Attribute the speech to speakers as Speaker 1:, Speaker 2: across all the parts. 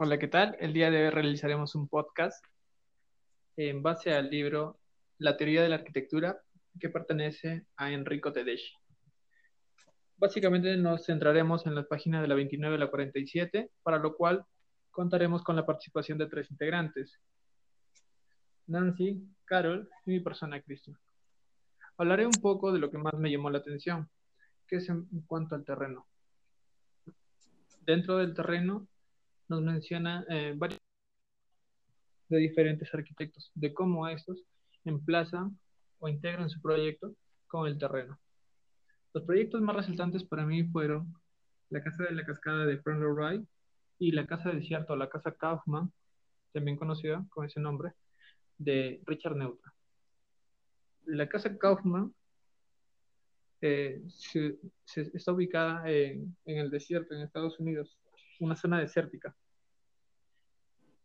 Speaker 1: Hola, ¿qué tal? El día de hoy realizaremos un podcast en base al libro La teoría de la arquitectura que pertenece a Enrico Tedeschi. Básicamente nos centraremos en las páginas de la 29 a la 47, para lo cual contaremos con la participación de tres integrantes, Nancy, Carol y mi persona Cristian. Hablaré un poco de lo que más me llamó la atención, que es en cuanto al terreno. Dentro del terreno nos menciona eh, varios de diferentes arquitectos, de cómo estos emplazan o integran su proyecto con el terreno. Los proyectos más resaltantes para mí fueron la Casa de la Cascada de Frank Lloyd y la Casa Desierto, la Casa Kaufman, también conocida con ese nombre, de Richard Neutra. La Casa Kaufman eh, está ubicada en, en el desierto, en Estados Unidos, una zona desértica.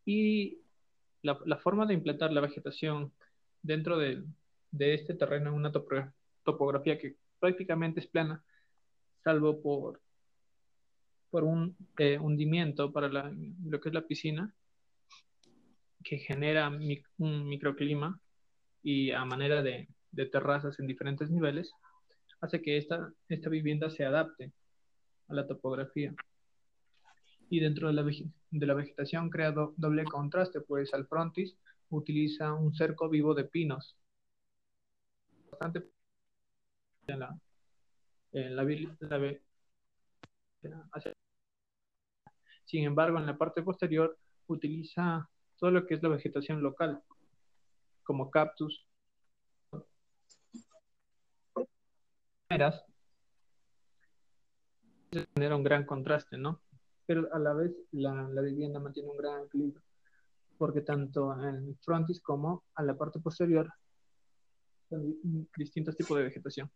Speaker 1: Y la, forma de implantar la vegetación dentro de, este terreno en una topografía que prácticamente es plana, salvo por, por un eh, hundimiento para lo que es la piscina, que genera un microclima y a manera de, de, terrazas en diferentes niveles, hace que esta, esta vivienda se adapte a la topografía y dentro de la, de la vegetación crea doble contraste, pues al frontis utiliza un cerco vivo de pinos. Bastante en la, en la, sin embargo, en la parte posterior utiliza todo lo que es la vegetación local, como cactus, genera un gran contraste, ¿no? Pero a la vez la, la vivienda mantiene un gran equilibrio, porque tanto en frontis como a la parte posterior son distintos tipos de vegetación.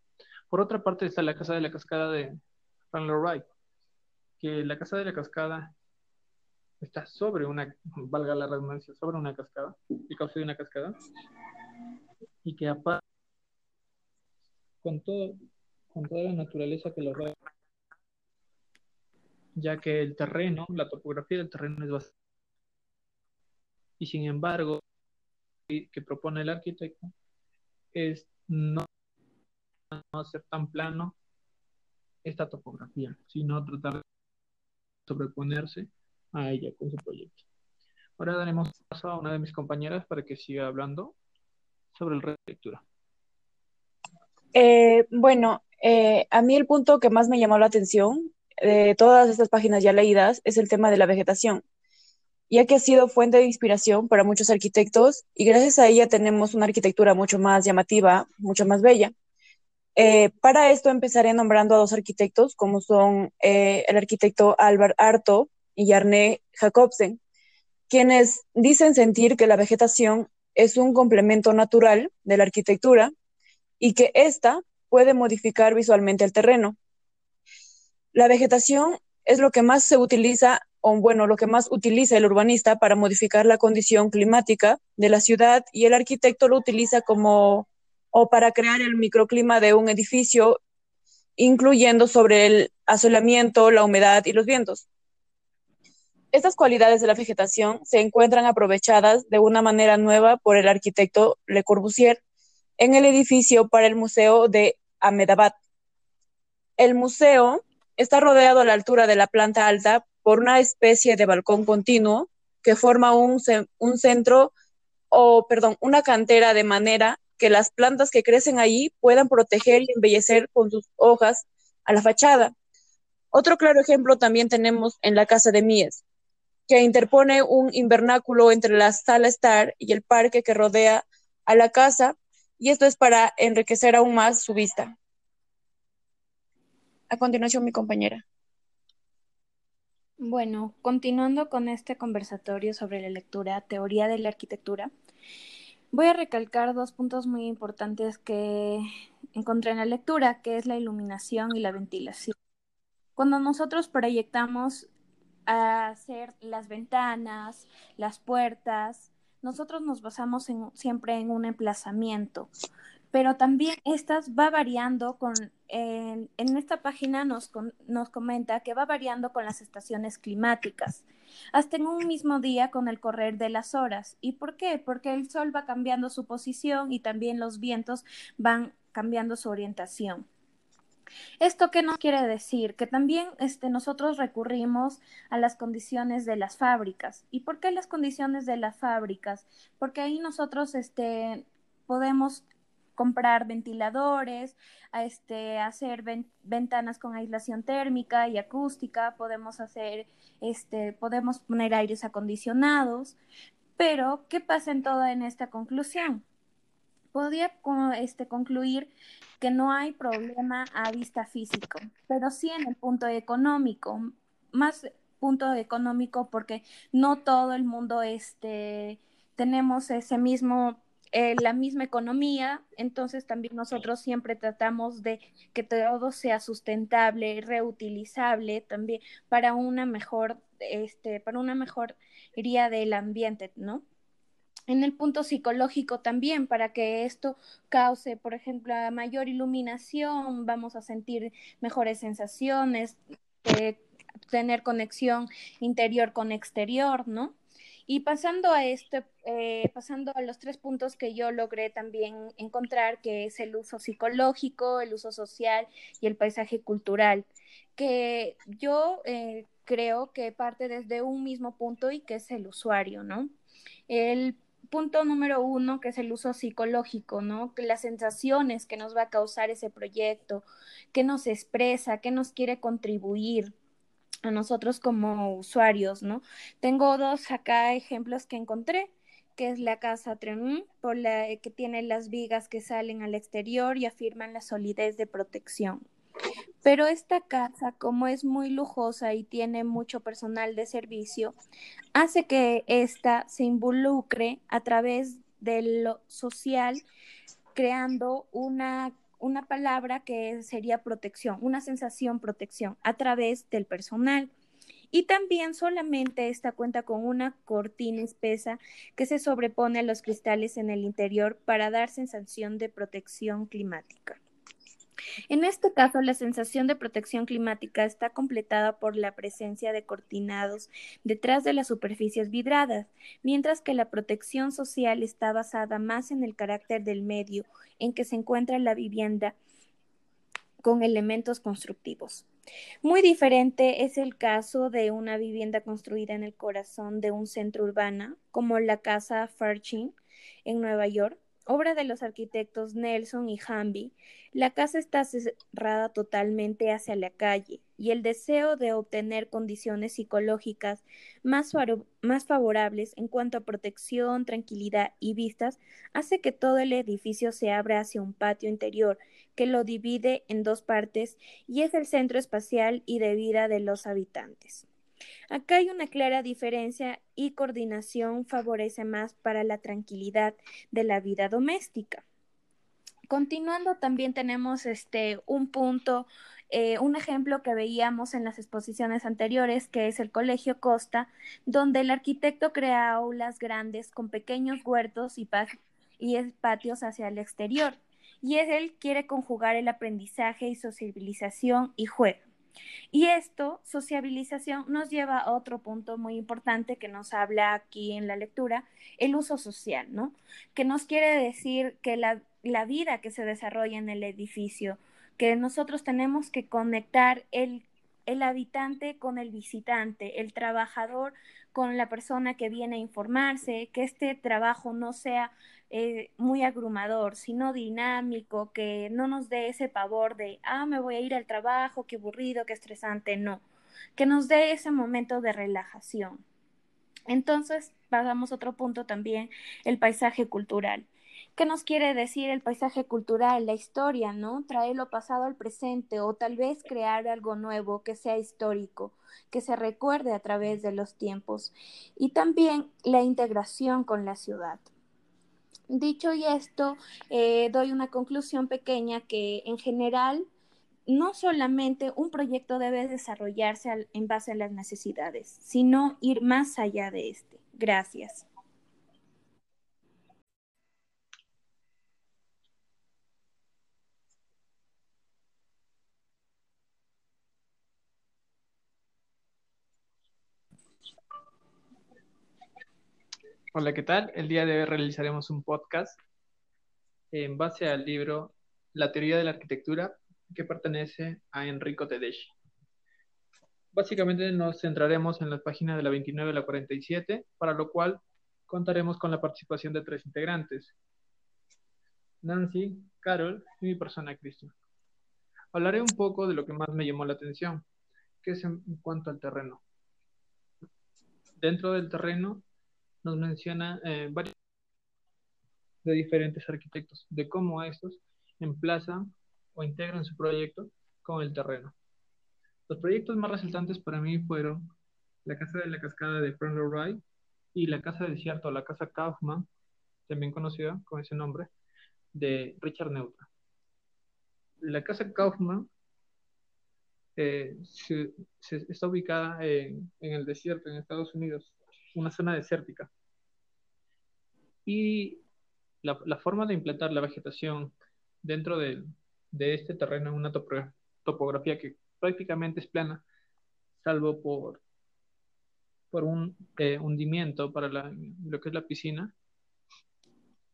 Speaker 1: Por otra parte está la casa de la cascada de Frank Wright, que la casa de la cascada está sobre una, valga la redundancia, sobre una cascada, el cauce de una cascada, y que aparte, con, todo, con toda la naturaleza que lo rodea, ya que el terreno, la topografía del terreno es bastante... Y sin embargo, que propone el arquitecto es no, hacer tan plano esta topografía, sino tratar de sobreponerse a ella con su proyecto. Ahora daremos paso a una de mis compañeras para que siga hablando sobre el arquitectura.
Speaker 2: Eh, bueno, eh, a mí el punto que más me llamó la atención de todas estas páginas ya leídas es el tema de la vegetación, ya que ha sido fuente de inspiración para muchos arquitectos y gracias a ella tenemos una arquitectura mucho más llamativa, mucho más bella. Eh, para esto empezaré nombrando a dos arquitectos, como son eh, el arquitecto Albert Arto y Jarné Jacobsen, quienes dicen sentir que la vegetación es un complemento natural de la arquitectura y que ésta puede modificar visualmente el terreno, la vegetación es lo que más se utiliza, o bueno, lo que más utiliza el urbanista para modificar la condición climática de la ciudad y el arquitecto lo utiliza como o para crear el microclima de un edificio, incluyendo sobre el asolamiento, la humedad y los vientos. Estas cualidades de la vegetación se encuentran aprovechadas de una manera nueva por el arquitecto Le Corbusier en el edificio para el Museo de Ahmedabad. El museo Está rodeado a la altura de la planta alta por una especie de balcón continuo que forma un, centro o, perdón, una cantera de manera que las plantas que crecen allí puedan proteger y embellecer con sus hojas a la fachada. Otro claro ejemplo también tenemos en la casa de Mies, que interpone un invernáculo entre la sala Star y el parque que rodea a la casa, y esto es para enriquecer aún más su vista. A continuación, mi compañera.
Speaker 3: Bueno, continuando con este conversatorio sobre la lectura, teoría de la arquitectura, voy a recalcar dos puntos muy importantes que encontré en la lectura, que es la iluminación y la ventilación. Cuando nosotros proyectamos hacer las ventanas, las puertas, nosotros nos basamos siempre en un emplazamiento, pero también estas va variando con, en, esta página nos, nos comenta que va variando con las estaciones climáticas. hasta en un mismo día con el correr de las horas. ¿Y por qué? Porque el Sol va cambiando su posición y también los vientos van cambiando su orientación. ¿Esto qué nos quiere decir? Que también este, nosotros recurrimos a las condiciones de las fábricas. ¿Y por qué las condiciones de las fábricas? Porque ahí nosotros este, podemos comprar ventiladores, este, hacer ventanas con aislación térmica y acústica, podemos hacer, este, podemos poner aires acondicionados, pero ¿qué pasa en toda en esta conclusión? Podría este, concluir que no hay problema a vista físico, pero sí en el punto económico, más punto económico porque no todo el mundo este, tenemos ese mismo eh, la misma economía, entonces también nosotros siempre tratamos de que todo sea sustentable, reutilizable también para una mejor, este, para una mejoría del ambiente, ¿no? En el punto psicológico también, para que esto cause, por ejemplo, mayor iluminación, vamos a sentir mejores sensaciones, eh, tener conexión interior con exterior, ¿no? Y pasando a este, eh, pasando a los tres puntos que yo logré también encontrar, que es el uso psicológico, el uso social y el paisaje cultural, que yo eh, creo que parte desde un mismo punto y que es el usuario, ¿no? El punto número uno, que es el uso psicológico, ¿no? Las sensaciones que nos va a causar ese proyecto, que nos expresa, que nos quiere contribuir, a nosotros como usuarios, ¿no? Tengo dos acá ejemplos que encontré, que es la casa Tremont, por la que tiene las vigas que salen al exterior y afirman la solidez de protección. Pero esta casa, como es muy lujosa y tiene mucho personal de servicio, hace que ésta se involucre a través de lo social, creando una una palabra que sería protección, una sensación protección a través del personal. Y también solamente esta cuenta con una cortina espesa que se sobrepone a los cristales en el interior para dar sensación de protección climática. En este caso, la sensación de protección climática está completada por la presencia de cortinados detrás de las superficies vidradas, mientras que la protección social está basada más en el carácter del medio en que se encuentra la vivienda con elementos constructivos. Muy diferente es el caso de una vivienda construida en el corazón de un centro urbano, como la casa Fairchild en Nueva York, obra de los arquitectos Nelson y Hamby, la casa está cerrada totalmente hacia la calle y el deseo de obtener condiciones psicológicas más, favorables en cuanto a protección, tranquilidad y vistas hace que todo el edificio se abra hacia un patio interior que lo divide en dos partes y es el centro espacial y de vida de los habitantes. Acá hay una clara diferencia y coordinación favorece más para la tranquilidad de la vida doméstica. Continuando, también tenemos este un punto, eh, un ejemplo que veíamos en las exposiciones anteriores, que es el Colegio Costa, donde el arquitecto crea aulas grandes con pequeños huertos y, y patios hacia el exterior. Y él quiere conjugar el aprendizaje y sociabilización y juego. Y esto, sociabilización, nos lleva a otro punto muy importante que nos habla aquí en la lectura, el uso social, ¿no? Que nos quiere decir que la, la vida que se desarrolla en el edificio, que nosotros tenemos que conectar el, el habitante con el visitante, el trabajador con la persona que viene a informarse, que este trabajo no sea eh, muy agrumador, sino dinámico, que no nos dé ese pavor de, ah, me voy a ir al trabajo, qué aburrido, qué estresante, no, que nos dé ese momento de relajación. Entonces, pasamos a otro punto también, el paisaje cultural. ¿Qué nos quiere decir el paisaje cultural, la historia, no? Traer lo pasado al presente o tal vez crear algo nuevo que sea histórico, que se recuerde a través de los tiempos. Y también la integración con la ciudad. Dicho y esto, eh, doy una conclusión pequeña que en general no solamente un proyecto debe desarrollarse en base a las necesidades, sino ir más allá de este. Gracias.
Speaker 1: Hola, ¿qué tal? El día de hoy realizaremos un podcast en base al libro La teoría de la arquitectura que pertenece a Enrico Tedeschi. Básicamente nos centraremos en las páginas de la 29 a la 47, para lo cual contaremos con la participación de tres integrantes, Nancy, Carol y mi persona Cristian. Hablaré un poco de lo que más me llamó la atención, que es en cuanto al terreno. Dentro del terreno nos menciona eh, varios de diferentes arquitectos, de cómo estos emplazan o integran su proyecto con el terreno. Los proyectos más resaltantes para mí fueron la Casa de la Cascada de Lloyd Wright y la Casa del Desierto, la Casa Kaufman, también conocida con ese nombre, de Richard Neutra. La Casa Kaufman eh, está ubicada en el desierto, en Estados Unidos, una zona desértica. Y la, forma de implantar la vegetación dentro de, este terreno en una topografía que prácticamente es plana, salvo por, por un eh, hundimiento para lo que es la piscina,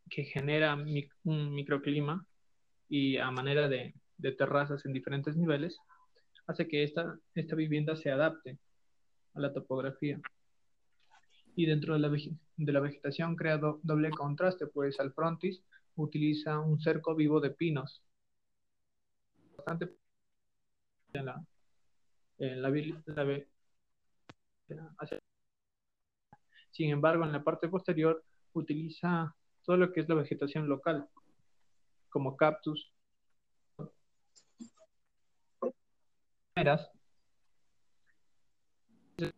Speaker 1: que genera un microclima y a manera de, de, terrazas en diferentes niveles, hace que esta, esta vivienda se adapte a la topografía y dentro de la, de la vegetación crea doble contraste, pues al frontis utiliza un cerco vivo de pinos. Bastante en la, en la, sin embargo, en la parte posterior utiliza todo lo que es la vegetación local, como cactus,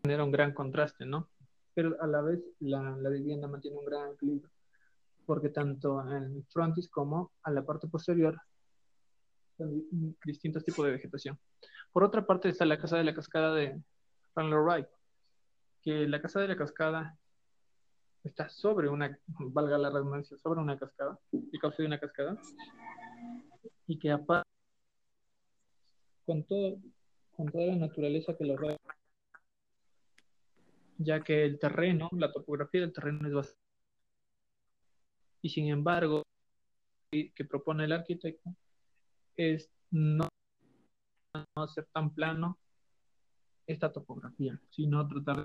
Speaker 1: genera un gran contraste, ¿no? Pero a la vez la, la vivienda mantiene un gran equilibrio, porque tanto en frontis como a la parte posterior son distintos tipos de vegetación. Por otra parte está la casa de la cascada de Franklin Wright, que la casa de la cascada está sobre una, valga la redundancia, sobre una cascada, y causa de una cascada, y que aparte, con, todo, con toda la naturaleza que lo rodea, ya que el terreno, la topografía del terreno es bastante... Y sin embargo, que propone el arquitecto es no, hacer tan plano esta topografía, sino tratar de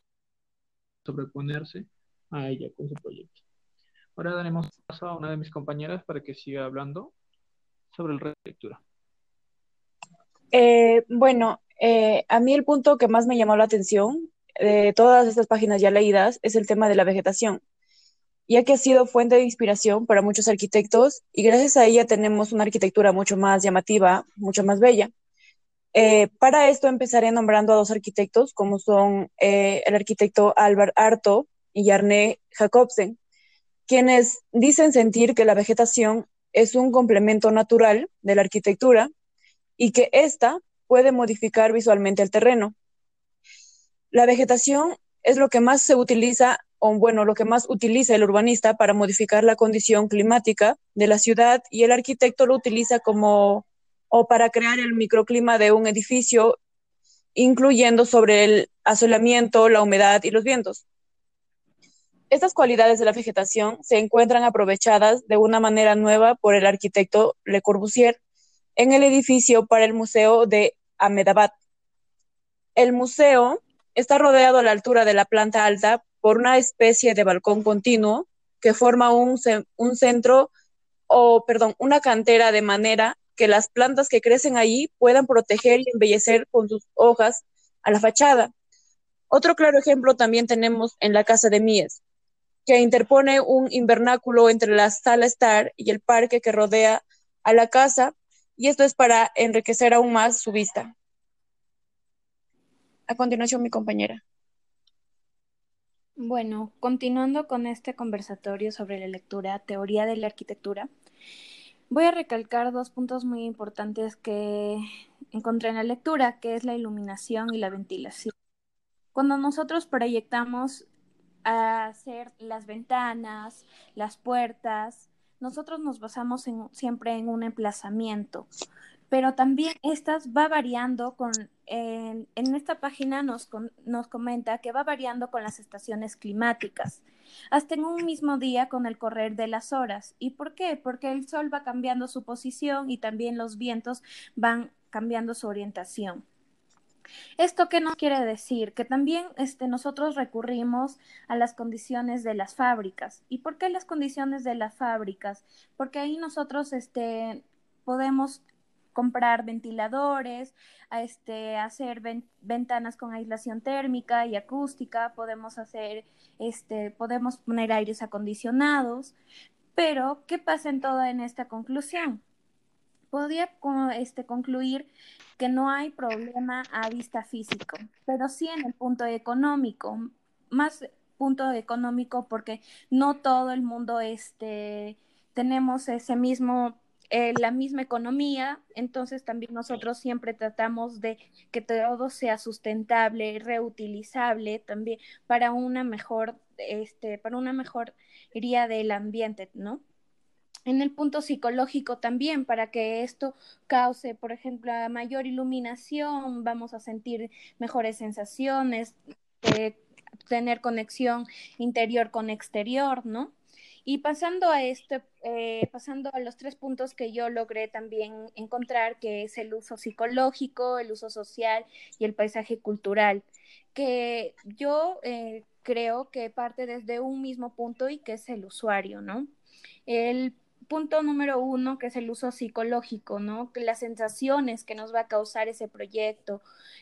Speaker 1: sobreponerse a ella con su proyecto. Ahora daremos paso a una de mis compañeras para que siga hablando sobre el arquitectura.
Speaker 2: Eh, bueno, eh, a mí el punto que más me llamó la atención de todas estas páginas ya leídas es el tema de la vegetación, ya que ha sido fuente de inspiración para muchos arquitectos y gracias a ella tenemos una arquitectura mucho más llamativa, mucho más bella. Eh, para esto empezaré nombrando a dos arquitectos, como son eh, el arquitecto Albert Arto y Arne Jacobsen, quienes dicen sentir que la vegetación es un complemento natural de la arquitectura y que ésta puede modificar visualmente el terreno, la vegetación es lo que más se utiliza, o bueno, lo que más utiliza el urbanista para modificar la condición climática de la ciudad y el arquitecto lo utiliza como o para crear el microclima de un edificio, incluyendo sobre el asolamiento, la humedad y los vientos. Estas cualidades de la vegetación se encuentran aprovechadas de una manera nueva por el arquitecto Le Corbusier en el edificio para el Museo de Ahmedabad. El museo Está rodeado a la altura de la planta alta por una especie de balcón continuo que forma un, un centro o, perdón, una cantera de manera que las plantas que crecen allí puedan proteger y embellecer con sus hojas a la fachada. Otro claro ejemplo también tenemos en la casa de Mies, que interpone un invernáculo entre la sala Star y el parque que rodea a la casa, y esto es para enriquecer aún más su vista. A continuación, mi compañera.
Speaker 3: Bueno, continuando con este conversatorio sobre la lectura, teoría de la arquitectura, voy a recalcar dos puntos muy importantes que encontré en la lectura, que es la iluminación y la ventilación. Cuando nosotros proyectamos a hacer las ventanas, las puertas, nosotros nos basamos siempre en un emplazamiento, pero también estas va variando con, en, esta página nos, nos comenta que va variando con las estaciones climáticas. hasta en un mismo día con el correr de las horas. ¿Y por qué? Porque el Sol va cambiando su posición y también los vientos van cambiando su orientación. ¿Esto qué nos quiere decir? Que también este, nosotros recurrimos a las condiciones de las fábricas. ¿Y por qué las condiciones de las fábricas? Porque ahí nosotros este, podemos comprar ventiladores, este, hacer ventanas con aislación térmica y acústica, podemos hacer, este, podemos poner aires acondicionados, pero ¿qué pasa en toda en esta conclusión? Podría este, concluir que no hay problema a vista físico, pero sí en el punto económico, más punto económico porque no todo el mundo este, tenemos ese mismo eh, la misma economía, entonces también nosotros siempre tratamos de que todo sea sustentable, reutilizable también para una mejor, este, para una mejoría del ambiente, ¿no? En el punto psicológico también, para que esto cause, por ejemplo, mayor iluminación, vamos a sentir mejores sensaciones, eh, tener conexión interior con exterior, ¿no? Y pasando a esto, eh, pasando a los tres puntos que yo logré también encontrar, que es el uso psicológico, el uso social y el paisaje cultural, que yo eh, creo que parte desde un mismo punto y que es el usuario, ¿no? El punto número uno, que es el uso psicológico, ¿no? Las sensaciones que nos va a causar ese proyecto,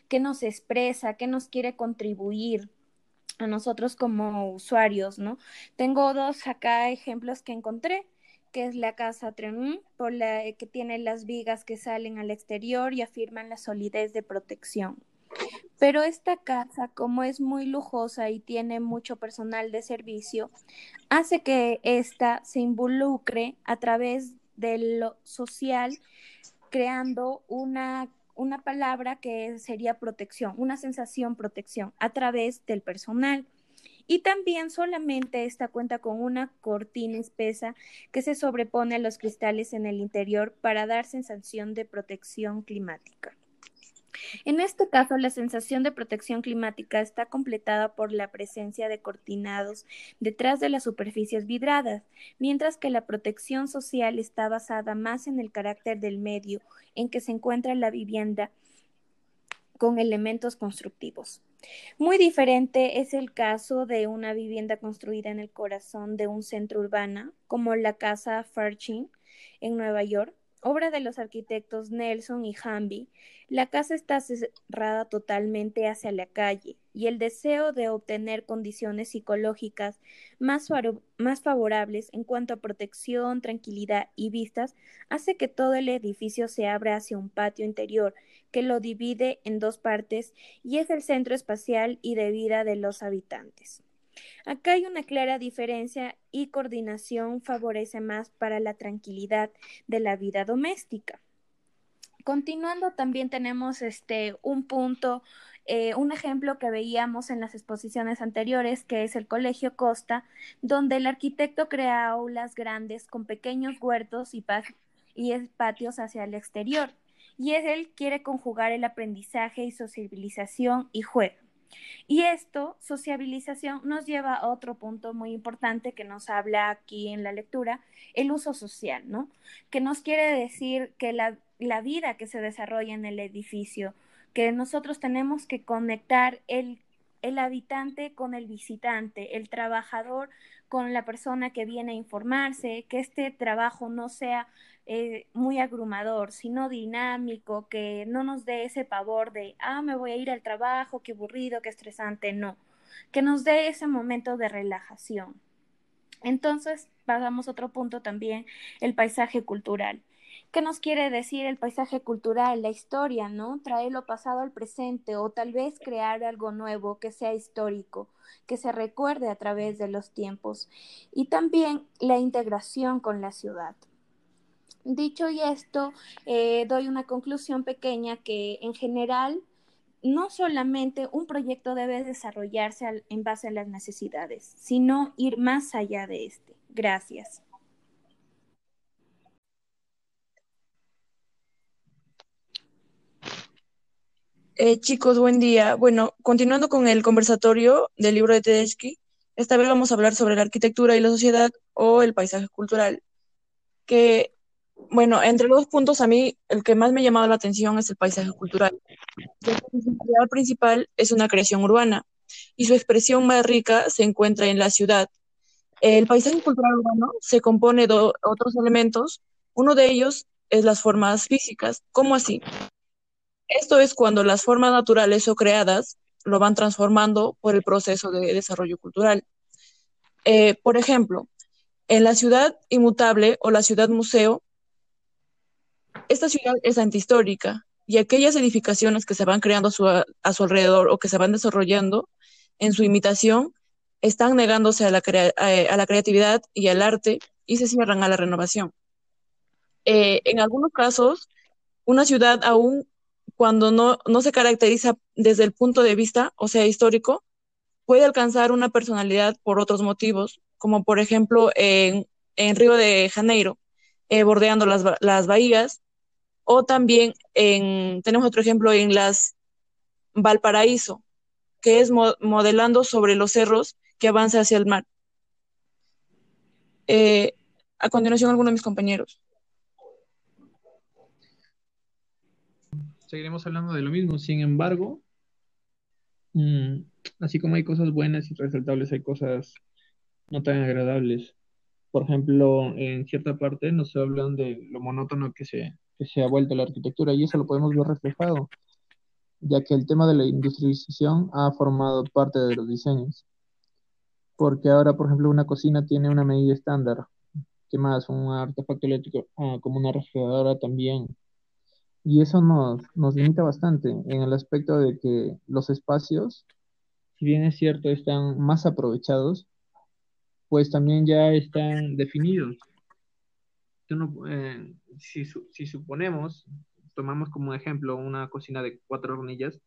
Speaker 3: que nos expresa, que nos quiere contribuir, a nosotros como usuarios, ¿no? Tengo dos acá ejemplos que encontré, que es la casa Tremont, por la que tiene las vigas que salen al exterior y afirman la solidez de protección. Pero esta casa, como es muy lujosa y tiene mucho personal de servicio, hace que ésta se involucre a través de lo social, creando una una palabra que sería protección, una sensación protección a través del personal. Y también solamente esta cuenta con una cortina espesa que se sobrepone a los cristales en el interior para dar sensación de protección climática. En este caso, la sensación de protección climática está completada por la presencia de cortinados detrás de las superficies vidradas, mientras que la protección social está basada más en el carácter del medio en que se encuentra la vivienda con elementos constructivos. Muy diferente es el caso de una vivienda construida en el corazón de un centro urbano, como la casa Fairchild en Nueva York, obra de los arquitectos Nelson y Hamby, la casa está cerrada totalmente hacia la calle y el deseo de obtener condiciones psicológicas más, más, favorables en cuanto a protección, tranquilidad y vistas hace que todo el edificio se abra hacia un patio interior que lo divide en dos partes y es el centro espacial y de vida de los habitantes. Acá hay una clara diferencia y coordinación favorece más para la tranquilidad de la vida doméstica. Continuando, también tenemos este un punto, eh, un ejemplo que veíamos en las exposiciones anteriores, que es el Colegio Costa, donde el arquitecto crea aulas grandes con pequeños huertos y, y patios hacia el exterior. Y él quiere conjugar el aprendizaje y sociabilización y juego. Y esto, sociabilización, nos lleva a otro punto muy importante que nos habla aquí en la lectura, el uso social, ¿no? Que nos quiere decir que la, la vida que se desarrolla en el edificio, que nosotros tenemos que conectar el, el habitante con el visitante, el trabajador con la persona que viene a informarse, que este trabajo no sea eh, muy agrumador, sino dinámico, que no nos dé ese pavor de, ah, me voy a ir al trabajo, qué aburrido, qué estresante, no, que nos dé ese momento de relajación. Entonces, pasamos a otro punto también, el paisaje cultural. ¿Qué nos quiere decir el paisaje cultural, la historia, no? Traer lo pasado al presente o tal vez crear algo nuevo que sea histórico, que se recuerde a través de los tiempos. Y también la integración con la ciudad. Dicho y esto, eh, doy una conclusión pequeña que en general no solamente un proyecto debe desarrollarse en base a las necesidades, sino ir más allá de este. Gracias.
Speaker 2: Eh, chicos, buen día. Bueno, continuando con el conversatorio del libro de Tedeschi, Esta vez vamos a hablar sobre la arquitectura y la sociedad o el paisaje cultural, que, bueno, entre los puntos a mí el que más me ha llamado la atención es el paisaje cultural. Su principal es una creación urbana y su expresión más rica se encuentra en la ciudad. El paisaje cultural urbano se compone de otros elementos, uno de ellos es las formas físicas. ¿Cómo así? Esto es cuando las formas naturales o creadas lo van transformando por el proceso de desarrollo cultural. Eh, por ejemplo, en la ciudad inmutable o la ciudad museo, esta ciudad es antihistórica y aquellas edificaciones que se van creando a su, alrededor o que se van desarrollando en su imitación están negándose a la, eh, a la creatividad y al arte y se cierran a la renovación. Eh, en algunos casos, una ciudad aún cuando no, no se caracteriza desde el punto de vista, o sea, histórico, puede alcanzar una personalidad por otros motivos, como por ejemplo en, en Río de Janeiro, eh, bordeando las, las, bahías, o también en, tenemos otro ejemplo en las Valparaíso, que es modelando sobre los cerros que avanza hacia el mar. Eh, a continuación, algunos de mis compañeros.
Speaker 1: seguiremos hablando de lo mismo. Sin embargo, mm, así como hay cosas buenas y resaltables, hay cosas no tan agradables. Por ejemplo, en cierta parte nos hablan de lo monótono que se, que se ha vuelto la arquitectura y eso lo podemos ver reflejado, ya que el tema de la industrialización ha formado parte de los diseños. Porque ahora, por ejemplo, una cocina tiene una medida estándar. ¿Qué más? Un artefacto eléctrico, ah, como una refrigeradora también y eso nos, nos limita bastante en el aspecto de que los espacios, si bien es cierto, están más aprovechados, pues también ya están definidos. Eh, si, suponemos, tomamos como ejemplo una cocina de cuatro hornillas,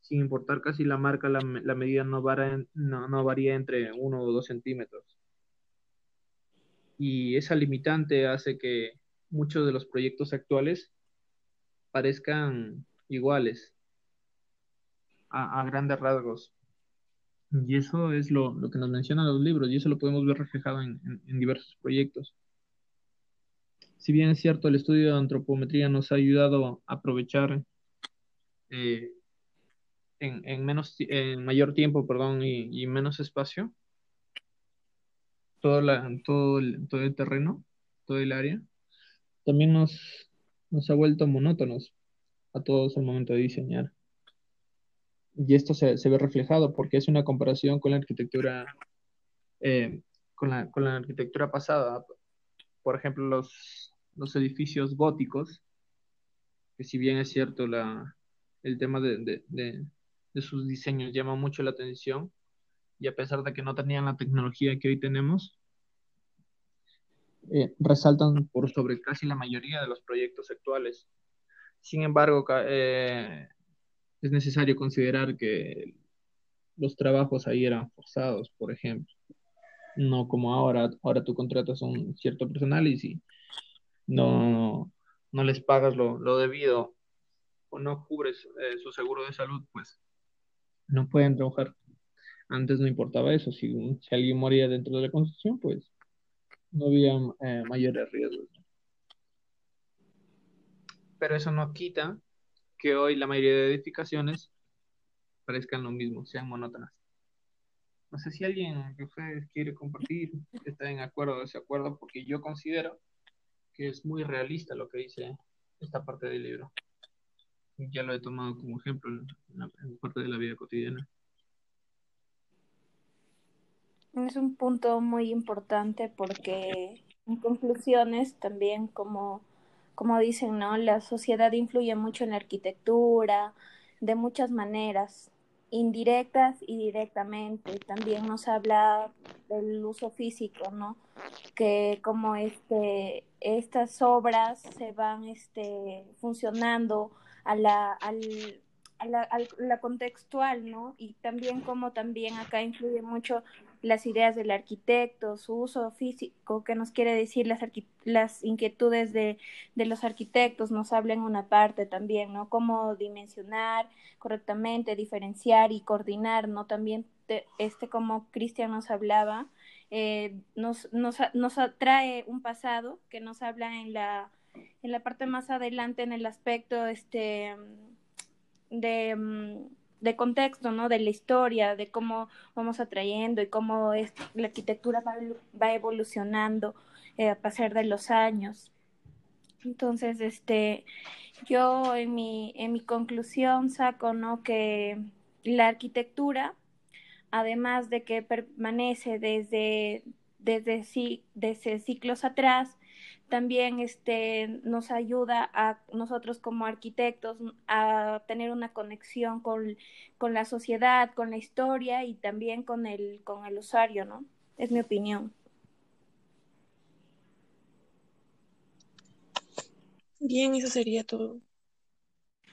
Speaker 1: sin importar casi la marca, la, medida no, varía, no varía entre uno o dos centímetros. Y esa limitante hace que muchos de los proyectos actuales parezcan iguales a, grandes rasgos. Y eso es lo, que nos mencionan los libros y eso lo podemos ver reflejado en, diversos proyectos. Si bien es cierto, el estudio de antropometría nos ha ayudado a aprovechar eh, en, menos, en mayor tiempo perdón, y, menos espacio todo, la, todo, el, todo el terreno, todo el área, también nos, nos ha vuelto monótonos a todos al momento de diseñar. Y esto se, ve reflejado porque es una comparación con la arquitectura, eh, con, la, con, la, arquitectura pasada. Por ejemplo, los, los edificios góticos, que si bien es cierto la, el tema de, de sus diseños llama mucho la atención, y a pesar de que no tenían la tecnología que hoy tenemos, eh, resaltan por sobre casi la mayoría de los proyectos actuales. Sin embargo, eh, es necesario considerar que los trabajos ahí eran forzados, por ejemplo. No como ahora, ahora tú contratas a un cierto personal y si no, no les pagas lo, lo debido o no cubres eh, su seguro de salud, pues no pueden trabajar. Antes no importaba eso, si, si alguien moría dentro de la construcción, pues no había eh, mayores riesgos. Pero eso no quita que hoy la mayoría de edificaciones parezcan lo mismo, sean monótonas. No sé si alguien que ustedes quiere compartir está en acuerdo o desacuerdo, porque yo considero que es muy realista lo que dice esta parte del libro. Ya lo he tomado como ejemplo en, en parte de la vida cotidiana.
Speaker 3: Es un punto muy importante porque en conclusiones también como, como dicen, ¿no? La sociedad influye mucho en la arquitectura de muchas maneras, indirectas y directamente. También nos habla del uso físico, ¿no? Que como este, estas obras se van este, funcionando a la, al, a la, a la contextual, ¿no? Y también como también acá influye mucho las ideas del arquitecto, su uso físico, que nos quiere decir las, las inquietudes de, de, los arquitectos, nos habla en una parte también, ¿no? Cómo dimensionar correctamente, diferenciar y coordinar, ¿no? También, este, como Cristian nos hablaba, eh, nos, nos, nos trae un pasado que nos habla en la, en la parte más adelante en el aspecto este, de mm, de contexto, ¿no? De la historia, de cómo vamos atrayendo y cómo es, la arquitectura va, evolucionando eh, a pasar de los años. Entonces, este, yo en mi, en mi conclusión saco, ¿no? Que la arquitectura, además de que permanece desde, desde, desde ciclos atrás, también este, nos ayuda a nosotros como arquitectos a tener una conexión con, con, la sociedad, con la historia y también con el, con el usuario, ¿no? Es mi opinión.
Speaker 2: Bien, eso sería todo.